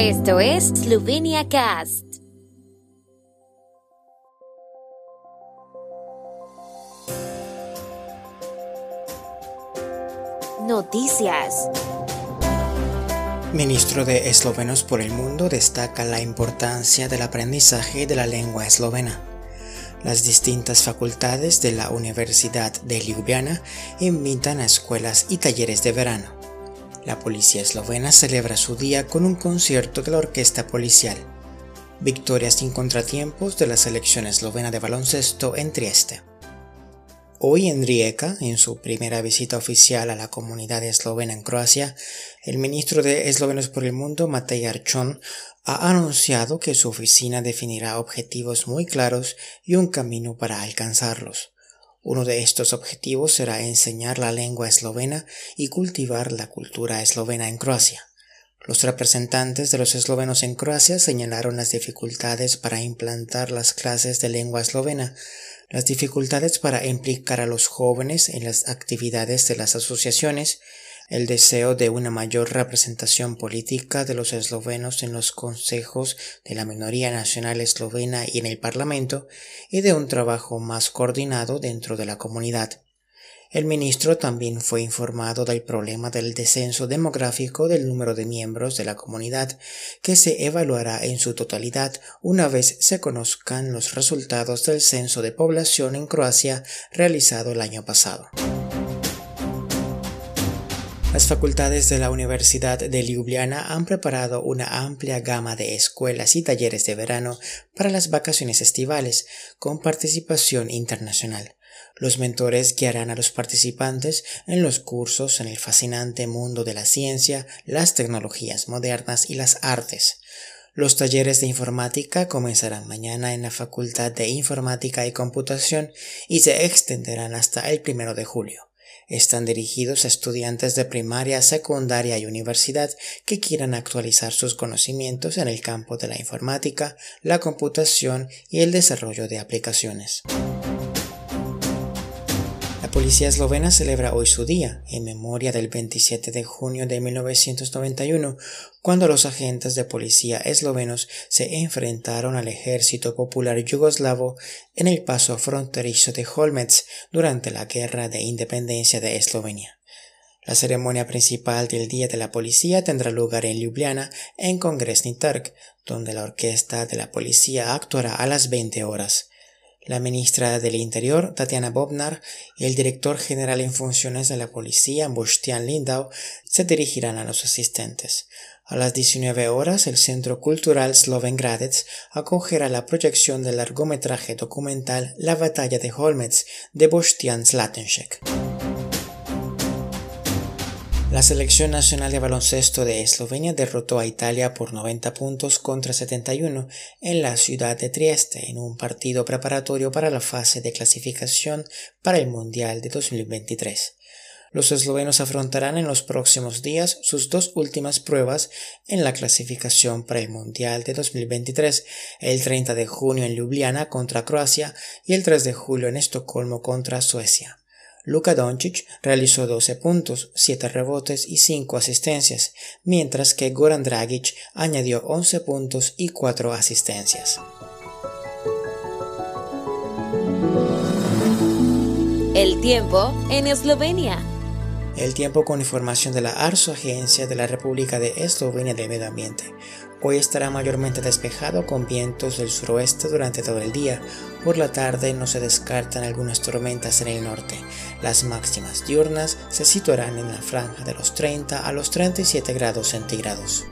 Esto es Slovenia Cast. Noticias. Ministro de Eslovenos por el Mundo destaca la importancia del aprendizaje de la lengua eslovena. Las distintas facultades de la Universidad de Ljubljana invitan a escuelas y talleres de verano. La policía eslovena celebra su día con un concierto de la orquesta policial. Victoria sin contratiempos de la selección eslovena de baloncesto en Trieste. Hoy en Rijeka, en su primera visita oficial a la comunidad eslovena en Croacia, el ministro de Eslovenos por el Mundo, Matej Archon, ha anunciado que su oficina definirá objetivos muy claros y un camino para alcanzarlos. Uno de estos objetivos será enseñar la lengua eslovena y cultivar la cultura eslovena en Croacia. Los representantes de los eslovenos en Croacia señalaron las dificultades para implantar las clases de lengua eslovena, las dificultades para implicar a los jóvenes en las actividades de las asociaciones, el deseo de una mayor representación política de los eslovenos en los consejos de la minoría nacional eslovena y en el Parlamento, y de un trabajo más coordinado dentro de la comunidad. El ministro también fue informado del problema del descenso demográfico del número de miembros de la comunidad, que se evaluará en su totalidad una vez se conozcan los resultados del censo de población en Croacia realizado el año pasado. Las facultades de la Universidad de Ljubljana han preparado una amplia gama de escuelas y talleres de verano para las vacaciones estivales, con participación internacional. Los mentores guiarán a los participantes en los cursos en el fascinante mundo de la ciencia, las tecnologías modernas y las artes. Los talleres de informática comenzarán mañana en la Facultad de Informática y Computación y se extenderán hasta el primero de julio. Están dirigidos a estudiantes de primaria, secundaria y universidad que quieran actualizar sus conocimientos en el campo de la informática, la computación y el desarrollo de aplicaciones. Policía eslovena celebra hoy su día, en memoria del 27 de junio de 1991, cuando los agentes de policía eslovenos se enfrentaron al ejército popular yugoslavo en el paso fronterizo de Holmets durante la Guerra de Independencia de Eslovenia. La ceremonia principal del Día de la Policía tendrá lugar en Ljubljana, en Kongresni Trg, donde la orquesta de la policía actuará a las 20 horas. La ministra del Interior, Tatiana Bobnar, y el director general en funciones de la policía, Bostian Lindau, se dirigirán a los asistentes. A las 19 horas, el Centro Cultural Slovengradec acogerá la proyección del largometraje documental La batalla de Holmets de Bostian Slatenšek. La selección nacional de baloncesto de Eslovenia derrotó a Italia por 90 puntos contra 71 en la ciudad de Trieste en un partido preparatorio para la fase de clasificación para el Mundial de 2023. Los eslovenos afrontarán en los próximos días sus dos últimas pruebas en la clasificación para el Mundial de 2023, el 30 de junio en Ljubljana contra Croacia y el 3 de julio en Estocolmo contra Suecia. Luka Doncic realizó 12 puntos, 7 rebotes y 5 asistencias, mientras que Goran Dragic añadió 11 puntos y 4 asistencias. El tiempo en Eslovenia. El tiempo con información de la ARSO, Agencia de la República de Eslovenia del Medio Ambiente. Hoy estará mayormente despejado con vientos del suroeste durante todo el día. Por la tarde no se descartan algunas tormentas en el norte. Las máximas diurnas se situarán en la franja de los 30 a los 37 grados centígrados.